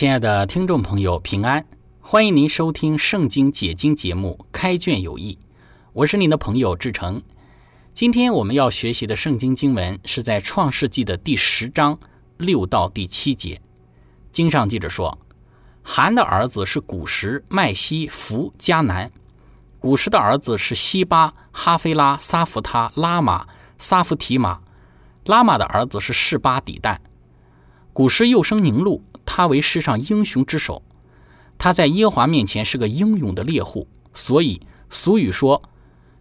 亲爱的听众朋友，平安！欢迎您收听《圣经解经》节目《开卷有益》，我是您的朋友志成。今天我们要学习的圣经经文是在《创世纪》的第十章六到第七节。经上记着说：“韩的儿子是古时、麦西、弗、迦南；古时的儿子是西巴、哈菲拉、撒弗他、拉玛、撒弗提马；拉玛的儿子是示巴、底旦。古时又生宁禄。”他为世上英雄之首，他在耶华面前是个英勇的猎户，所以俗语说，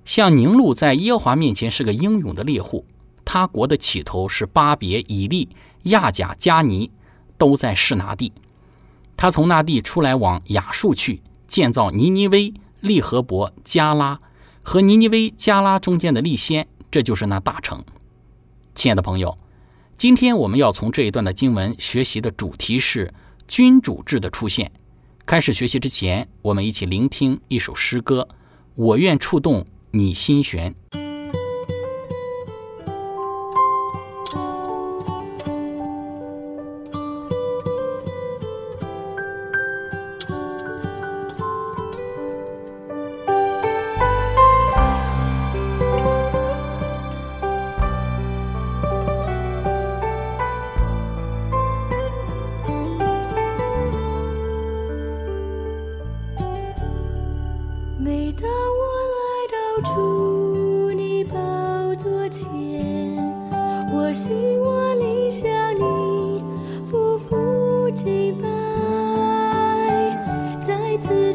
像宁禄在耶华面前是个英勇的猎户。他国的起头是巴别、以利、亚甲、加尼，都在示拿地。他从那地出来往亚述去，建造尼尼微、利和伯、加拉和尼尼微、加拉中间的利先，这就是那大城。亲爱的朋友。今天我们要从这一段的经文学习的主题是君主制的出现。开始学习之前，我们一起聆听一首诗歌：我愿触动你心弦。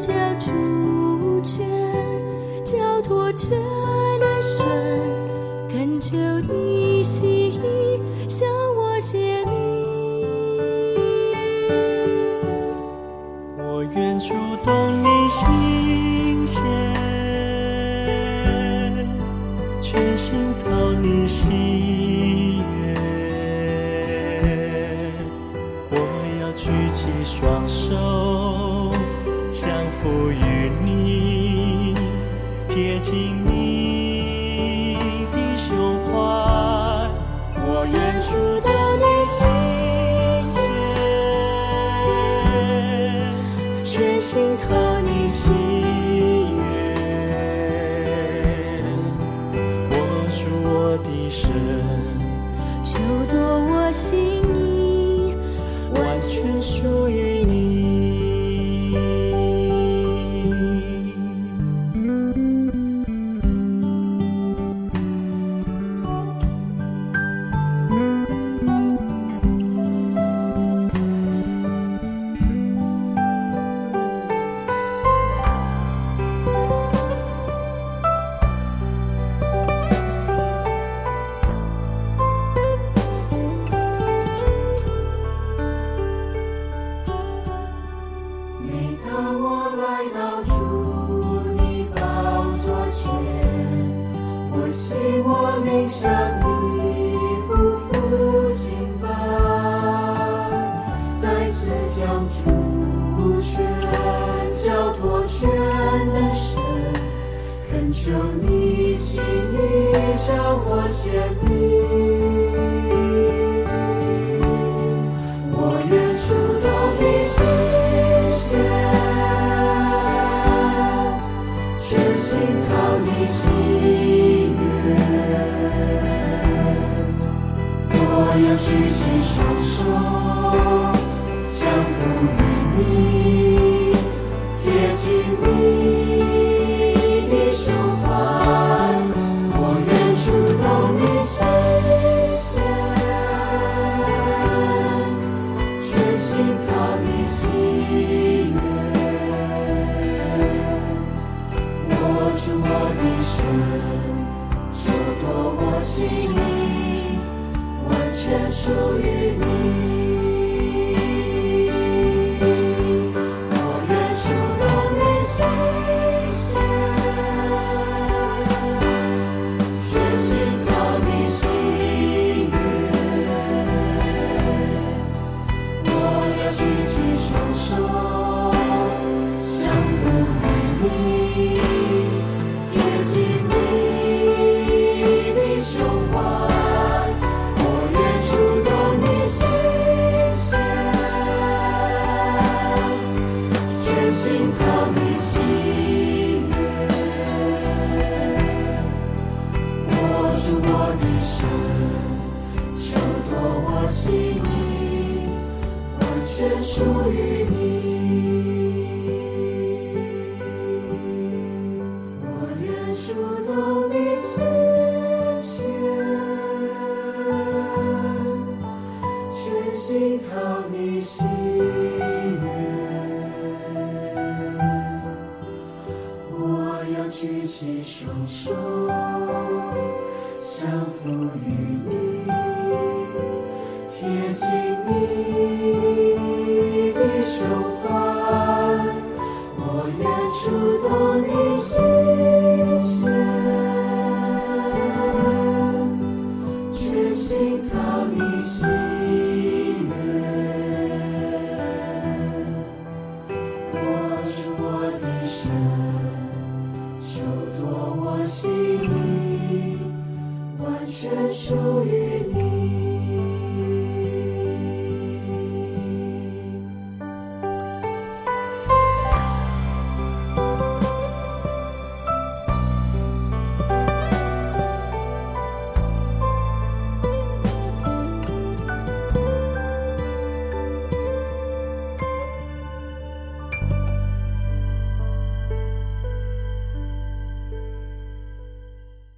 交出心你心向我显明，我愿触动你心弦，全心靠你心愿，我要举起双手。我的手，手夺我心意，完全属于你。属于你。全属于你。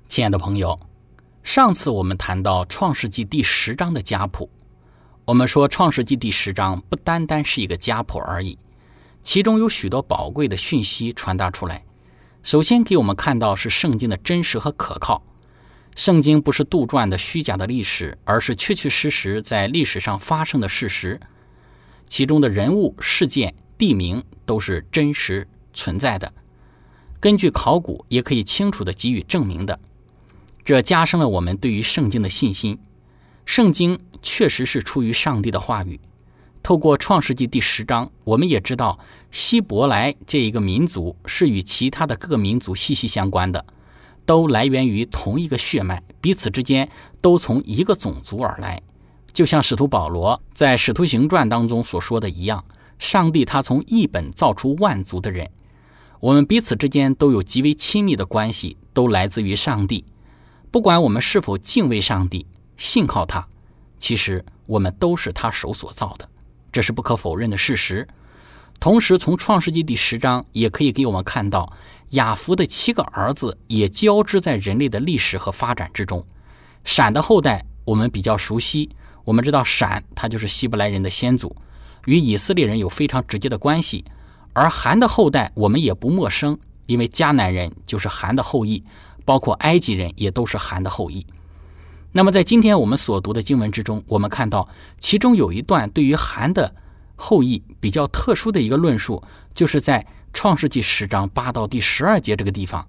亲爱的朋友，上次我们谈到《创世纪》第十章的家谱，我们说《创世纪》第十章不单单是一个家谱而已，其中有许多宝贵的讯息传达出来。首先给我们看到是圣经的真实和可靠，圣经不是杜撰的虚假的历史，而是确确实实在历史上发生的事实，其中的人物、事件、地名都是真实存在的，根据考古也可以清楚地给予证明的。这加深了我们对于圣经的信心。圣经确实是出于上帝的话语。透过创世纪第十章，我们也知道希伯来这一个民族是与其他的各民族息息相关的，都来源于同一个血脉，彼此之间都从一个种族而来。就像使徒保罗在《使徒行传》当中所说的一样，上帝他从一本造出万族的人，我们彼此之间都有极为亲密的关系，都来自于上帝。不管我们是否敬畏上帝、信靠他，其实我们都是他手所造的，这是不可否认的事实。同时，从创世纪第十章也可以给我们看到，雅弗的七个儿子也交织在人类的历史和发展之中。闪的后代我们比较熟悉，我们知道闪他就是希伯来人的先祖，与以色列人有非常直接的关系。而含的后代我们也不陌生，因为迦南人就是含的后裔。包括埃及人也都是含的后裔。那么，在今天我们所读的经文之中，我们看到其中有一段对于含的后裔比较特殊的一个论述，就是在创世纪十章八到第十二节这个地方，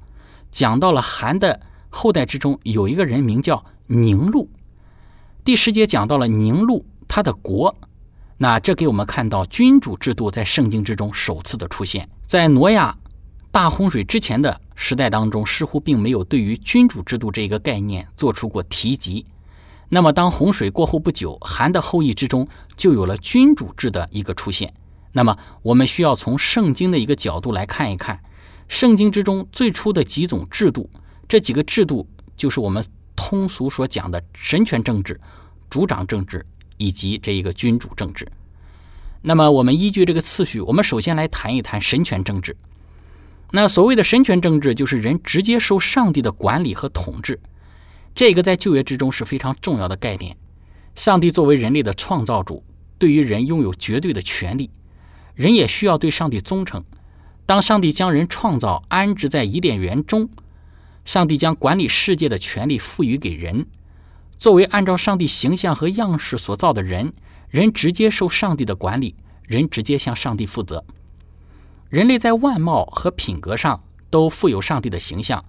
讲到了含的后代之中有一个人名叫宁禄。第十节讲到了宁禄他的国，那这给我们看到君主制度在圣经之中首次的出现，在挪亚大洪水之前的时代当中，似乎并没有对于君主制度这一个概念做出过提及。那么，当洪水过后不久，韩的后裔之中就有了君主制的一个出现。那么，我们需要从圣经的一个角度来看一看，圣经之中最初的几种制度，这几个制度就是我们通俗所讲的神权政治、主长政治以及这一个君主政治。那么，我们依据这个次序，我们首先来谈一谈神权政治。那所谓的神权政治，就是人直接受上帝的管理和统治。这个在旧约之中是非常重要的概念。上帝作为人类的创造主，对于人拥有绝对的权利，人也需要对上帝忠诚。当上帝将人创造安置在伊甸园中，上帝将管理世界的权利赋予给人。作为按照上帝形象和样式所造的人，人直接受上帝的管理，人直接向上帝负责。人类在外貌和品格上都富有上帝的形象，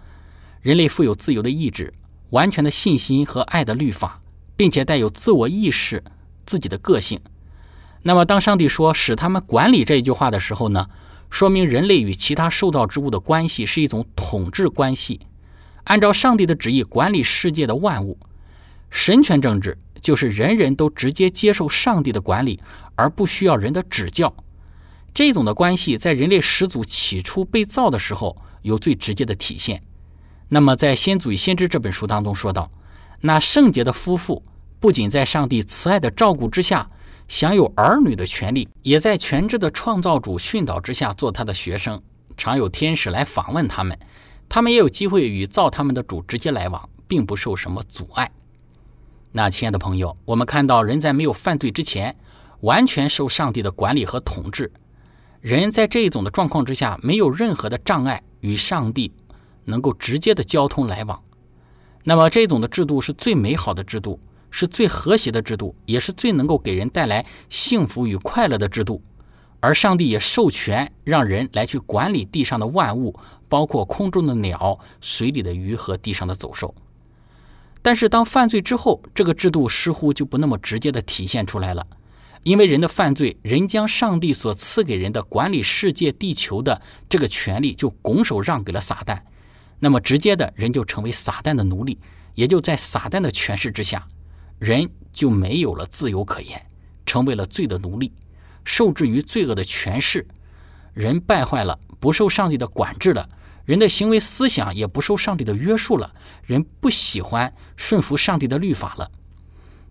人类富有自由的意志、完全的信心和爱的律法，并且带有自我意识、自己的个性。那么，当上帝说“使他们管理”这一句话的时候呢？说明人类与其他受造之物的关系是一种统治关系，按照上帝的旨意管理世界的万物。神权政治就是人人都直接接受上帝的管理，而不需要人的指教。这种的关系在人类始祖起初被造的时候有最直接的体现。那么，在《先祖与先知》这本书当中说到，那圣洁的夫妇不仅在上帝慈爱的照顾之下享有儿女的权利，也在全知的创造主训导之下做他的学生，常有天使来访问他们，他们也有机会与造他们的主直接来往，并不受什么阻碍。那，亲爱的朋友，我们看到人在没有犯罪之前，完全受上帝的管理和统治。人在这一种的状况之下，没有任何的障碍与上帝能够直接的交通来往。那么这种的制度是最美好的制度，是最和谐的制度，也是最能够给人带来幸福与快乐的制度。而上帝也授权让人来去管理地上的万物，包括空中的鸟、水里的鱼和地上的走兽。但是当犯罪之后，这个制度似乎就不那么直接的体现出来了。因为人的犯罪，人将上帝所赐给人的管理世界、地球的这个权利就拱手让给了撒旦，那么直接的人就成为撒旦的奴隶，也就在撒旦的权势之下，人就没有了自由可言，成为了罪的奴隶，受制于罪恶的权势，人败坏了，不受上帝的管制了，人的行为思想也不受上帝的约束了，人不喜欢顺服上帝的律法了。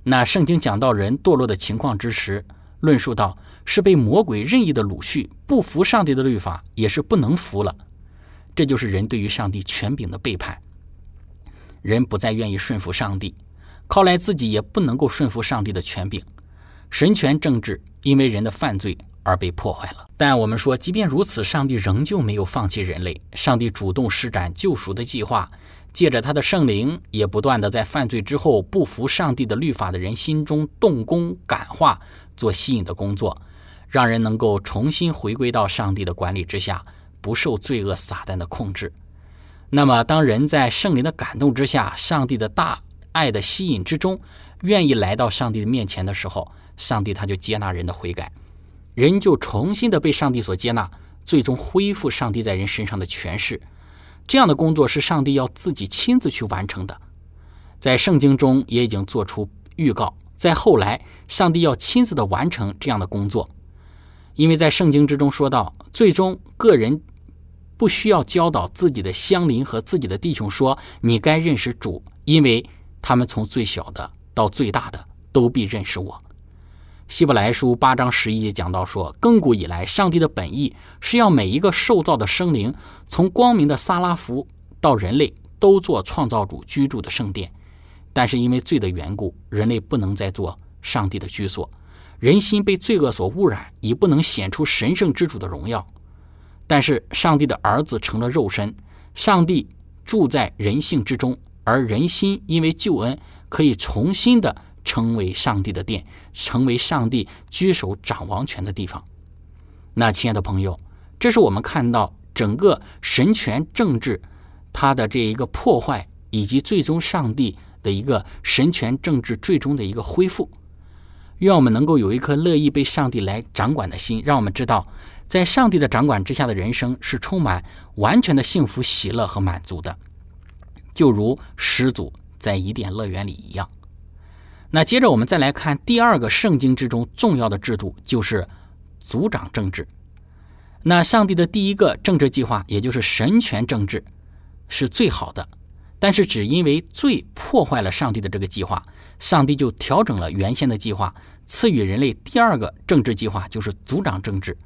那圣经讲到人堕落的情况之时，论述到是被魔鬼任意的掳去，不服上帝的律法，也是不能服了。这就是人对于上帝权柄的背叛。人不再愿意顺服上帝，靠来自己也不能够顺服上帝的权柄。神权政治因为人的犯罪而被破坏了。但我们说，即便如此，上帝仍旧没有放弃人类，上帝主动施展救赎的计划。借着他的圣灵，也不断的在犯罪之后不服上帝的律法的人心中动工感化，做吸引的工作，让人能够重新回归到上帝的管理之下，不受罪恶撒旦的控制。那么，当人在圣灵的感动之下，上帝的大爱的吸引之中，愿意来到上帝的面前的时候，上帝他就接纳人的悔改，人就重新的被上帝所接纳，最终恢复上帝在人身上的权势。这样的工作是上帝要自己亲自去完成的，在圣经中也已经做出预告，在后来，上帝要亲自的完成这样的工作，因为在圣经之中说到，最终个人不需要教导自己的乡邻和自己的弟兄说：“你该认识主，因为他们从最小的到最大的都必认识我。”希伯来书八章十一节讲到说，亘古以来，上帝的本意是要每一个受造的生灵，从光明的撒拉弗到人类，都做创造主居住的圣殿。但是因为罪的缘故，人类不能再做上帝的居所，人心被罪恶所污染，已不能显出神圣之主的荣耀。但是上帝的儿子成了肉身，上帝住在人性之中，而人心因为救恩可以重新的。成为上帝的殿，成为上帝居首掌王权的地方。那，亲爱的朋友，这是我们看到整个神权政治它的这一个破坏，以及最终上帝的一个神权政治最终的一个恢复。愿我们能够有一颗乐意被上帝来掌管的心，让我们知道，在上帝的掌管之下的人生是充满完全的幸福、喜乐和满足的，就如始祖在伊甸乐园里一样。那接着我们再来看第二个圣经之中重要的制度，就是族长政治。那上帝的第一个政治计划，也就是神权政治，是最好的。但是只因为罪破坏了上帝的这个计划，上帝就调整了原先的计划，赐予人类第二个政治计划，就是族长政治，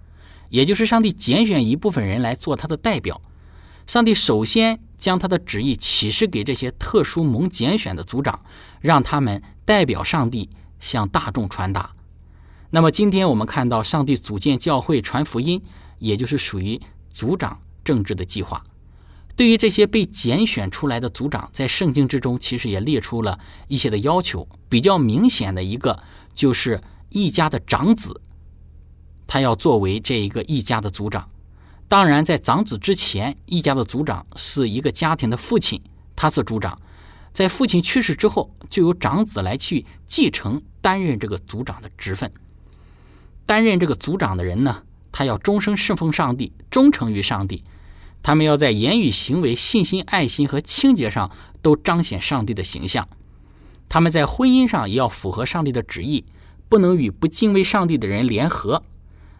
也就是上帝拣选一部分人来做他的代表。上帝首先将他的旨意启示给这些特殊蒙拣选的族长，让他们代表上帝向大众传达。那么今天我们看到上帝组建教会传福音，也就是属于族长政治的计划。对于这些被拣选出来的族长，在圣经之中其实也列出了一些的要求。比较明显的一个就是一家的长子，他要作为这一个一家的族长。当然，在长子之前，一家的族长是一个家庭的父亲，他是族长。在父亲去世之后，就由长子来去继承担任这个族长的职分。担任这个族长的人呢，他要终生侍奉上帝，忠诚于上帝。他们要在言语、行为、信心、爱心和清洁上都彰显上帝的形象。他们在婚姻上也要符合上帝的旨意，不能与不敬畏上帝的人联合。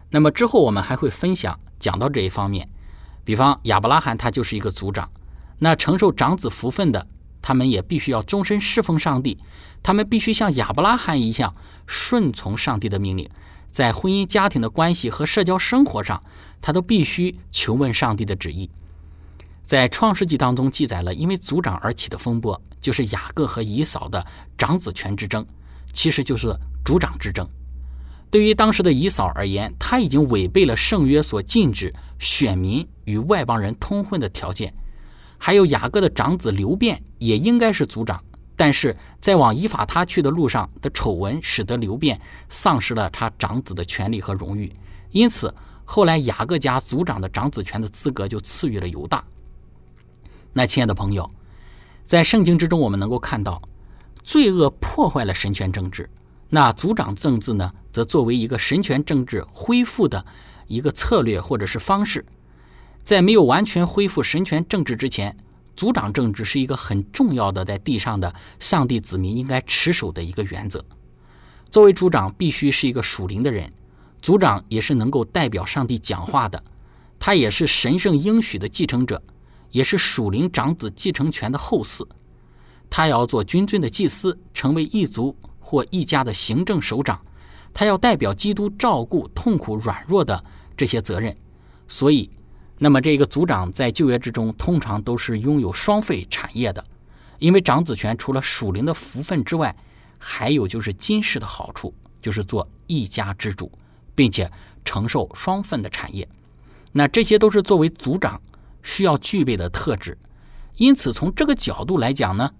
那么之后我们还会分享。讲到这一方面，比方亚伯拉罕他就是一个族长，那承受长子福分的，他们也必须要终身侍奉上帝，他们必须像亚伯拉罕一样顺从上帝的命令，在婚姻家庭的关系和社交生活上，他都必须求问上帝的旨意。在创世纪当中记载了因为族长而起的风波，就是雅各和姨嫂的长子权之争，其实就是族长之争。对于当时的姨嫂而言，他已经违背了圣约所禁止选民与外邦人通婚的条件。还有雅各的长子刘辩也应该是族长，但是在往以法他去的路上的丑闻，使得刘辩丧失了他长子的权利和荣誉。因此，后来雅各家族长的长子权的资格就赐予了犹大。那亲爱的朋友，在圣经之中，我们能够看到，罪恶破坏了神权政治。那族长政治呢，则作为一个神权政治恢复的一个策略或者是方式，在没有完全恢复神权政治之前，族长政治是一个很重要的在地上的上帝子民应该持守的一个原则。作为族长，必须是一个属灵的人，族长也是能够代表上帝讲话的，他也是神圣应许的继承者，也是属灵长子继承权的后嗣，他要做君尊的祭司，成为一族。或一家的行政首长，他要代表基督照顾痛苦软弱的这些责任，所以，那么这个族长在旧约之中通常都是拥有双份产业的，因为长子权除了属灵的福分之外，还有就是今世的好处，就是做一家之主，并且承受双份的产业。那这些都是作为族长需要具备的特质。因此，从这个角度来讲呢，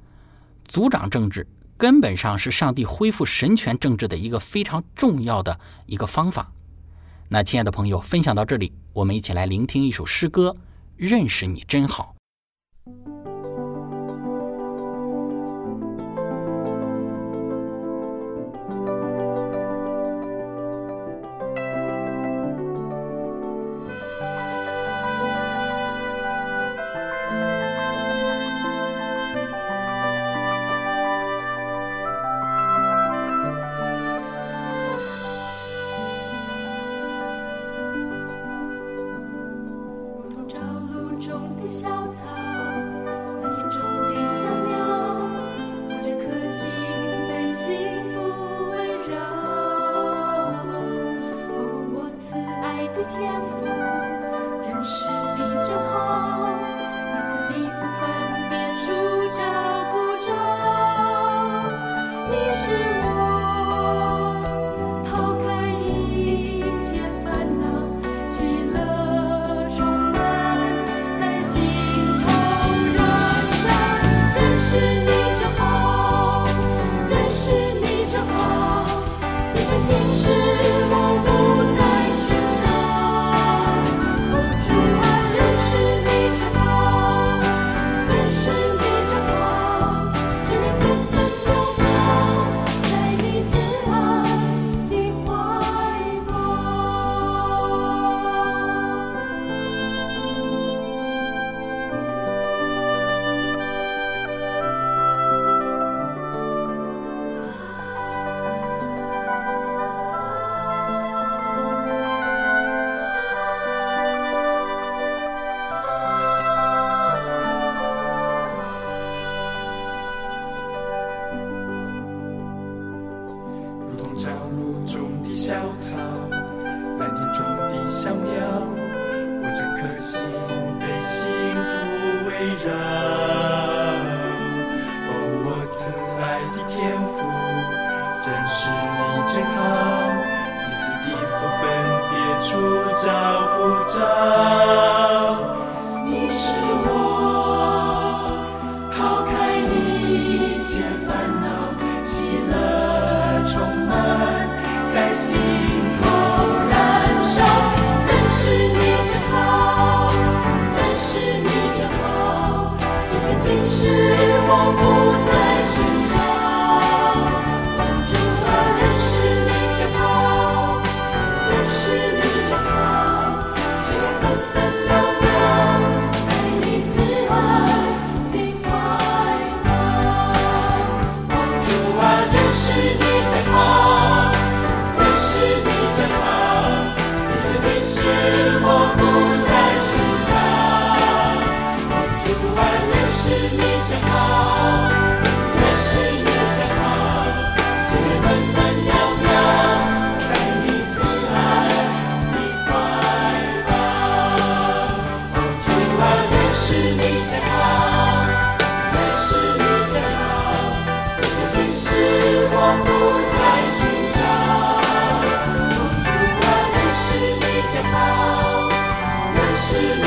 族长政治。根本上是上帝恢复神权政治的一个非常重要的一个方法。那亲爱的朋友，分享到这里，我们一起来聆听一首诗歌，《认识你真好》。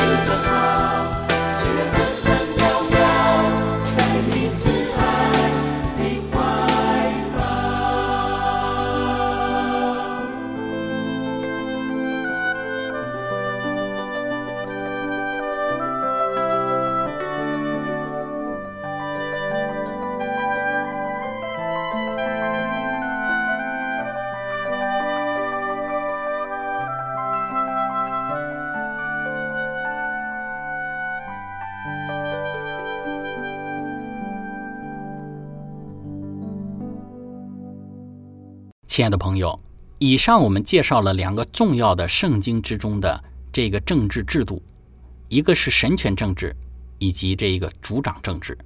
是真好，亲爱的朋友，以上我们介绍了两个重要的圣经之中的这个政治制度，一个是神权政治，以及这一个主掌政治。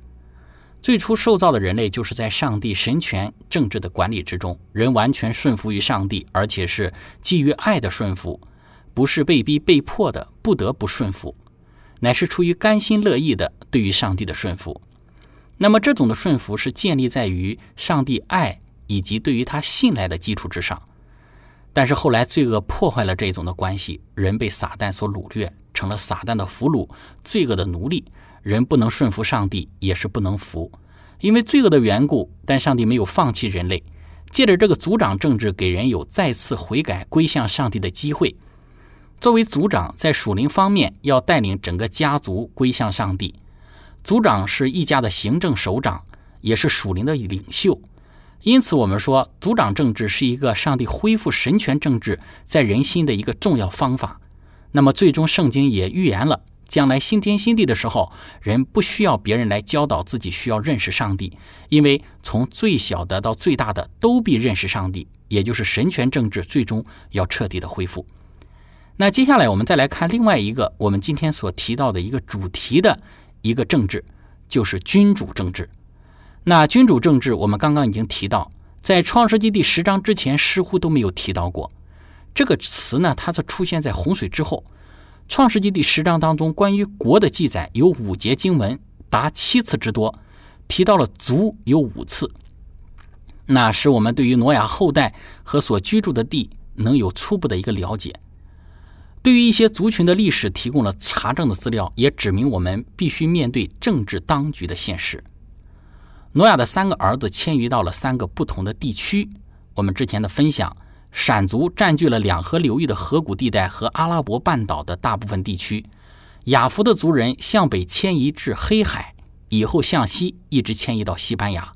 最初受造的人类就是在上帝神权政治的管理之中，人完全顺服于上帝，而且是基于爱的顺服，不是被逼被迫的不得不顺服，乃是出于甘心乐意的对于上帝的顺服。那么这种的顺服是建立在于上帝爱以及对于他信赖的基础之上。但是后来罪恶破坏了这一种的关系，人被撒旦所掳掠，成了撒旦的俘虏，罪恶的奴隶。人不能顺服上帝，也是不能服，因为罪恶的缘故。但上帝没有放弃人类，借着这个族长政治，给人有再次悔改归向上帝的机会。作为族长，在属灵方面要带领整个家族归向上帝。族长是一家的行政首长，也是属灵的领袖。因此，我们说族长政治是一个上帝恢复神权政治在人心的一个重要方法。那么，最终圣经也预言了，将来新天新地的时候，人不需要别人来教导自己需要认识上帝，因为从最小的到最大的都必认识上帝，也就是神权政治最终要彻底的恢复。那接下来我们再来看另外一个我们今天所提到的一个主题的一个政治，就是君主政治。那君主政治，我们刚刚已经提到，在创世纪第十章之前似乎都没有提到过这个词呢。它是出现在洪水之后。创世纪第十章当中关于国的记载有五节经文，达七次之多，提到了族有五次，那使我们对于挪亚后代和所居住的地能有初步的一个了解。对于一些族群的历史提供了查证的资料，也指明我们必须面对政治当局的现实。挪亚的三个儿子迁移到了三个不同的地区。我们之前的分享，闪族占据了两河流域的河谷地带和阿拉伯半岛的大部分地区。雅弗的族人向北迁移至黑海，以后向西一直迁移到西班牙。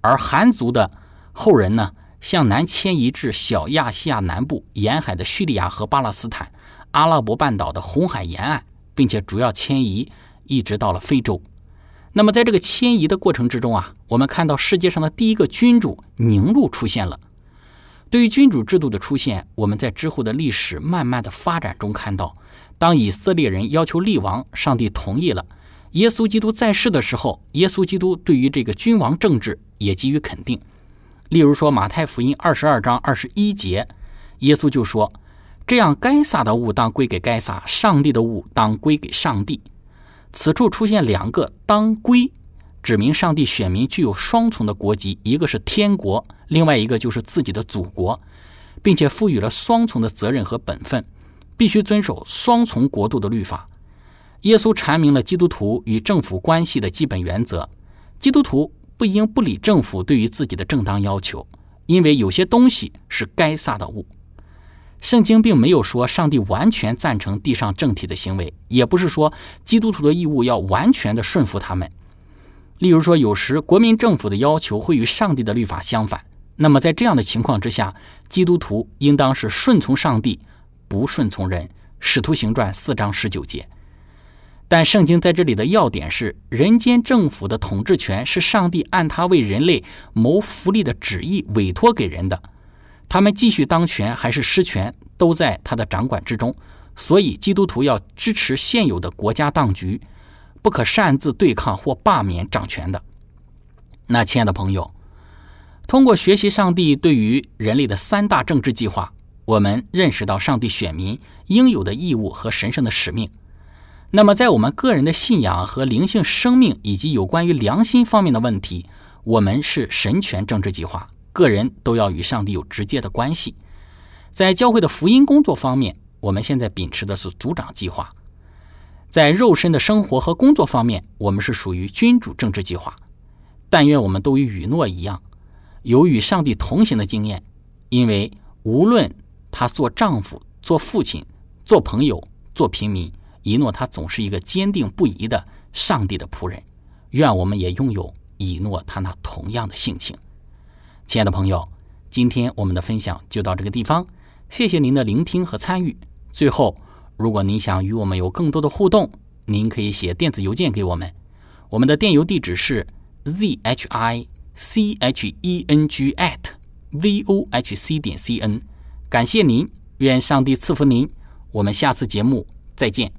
而韩族的后人呢，向南迁移至小亚细亚南部沿海的叙利亚和巴勒斯坦、阿拉伯半岛的红海沿岸，并且主要迁移一直到了非洲。那么，在这个迁移的过程之中啊，我们看到世界上的第一个君主宁禄出现了。对于君主制度的出现，我们在之后的历史慢慢的发展中看到，当以色列人要求立王，上帝同意了。耶稣基督在世的时候，耶稣基督对于这个君王政治也给予肯定。例如说，马太福音二十二章二十一节，耶稣就说：“这样，该撒的物当归给该撒，上帝的物当归给上帝。”此处出现两个“当归”，指明上帝选民具有双重的国籍，一个是天国，另外一个就是自己的祖国，并且赋予了双重的责任和本分，必须遵守双重国度的律法。耶稣阐明了基督徒与政府关系的基本原则：基督徒。不应不理政府对于自己的正当要求，因为有些东西是该撒的物。圣经并没有说上帝完全赞成地上政体的行为，也不是说基督徒的义务要完全的顺服他们。例如说，有时国民政府的要求会与上帝的律法相反，那么在这样的情况之下，基督徒应当是顺从上帝，不顺从人。使徒行传四章十九节。但圣经在这里的要点是：人间政府的统治权是上帝按他为人类谋福利的旨意委托给人的，他们继续当权还是失权，都在他的掌管之中。所以，基督徒要支持现有的国家当局，不可擅自对抗或罢免掌权的。那，亲爱的朋友，通过学习上帝对于人类的三大政治计划，我们认识到上帝选民应有的义务和神圣的使命。那么，在我们个人的信仰和灵性生命以及有关于良心方面的问题，我们是神权政治计划，个人都要与上帝有直接的关系。在教会的福音工作方面，我们现在秉持的是组长计划；在肉身的生活和工作方面，我们是属于君主政治计划。但愿我们都与雨诺一样，有与上帝同行的经验，因为无论他做丈夫、做父亲、做朋友、做平民。一诺他总是一个坚定不移的上帝的仆人，愿我们也拥有以诺他那同样的性情。亲爱的朋友，今天我们的分享就到这个地方，谢谢您的聆听和参与。最后，如果您想与我们有更多的互动，您可以写电子邮件给我们，我们的电邮地址是 z h i c h e n g at v o h c 点 c n。感谢您，愿上帝赐福您。我们下次节目再见。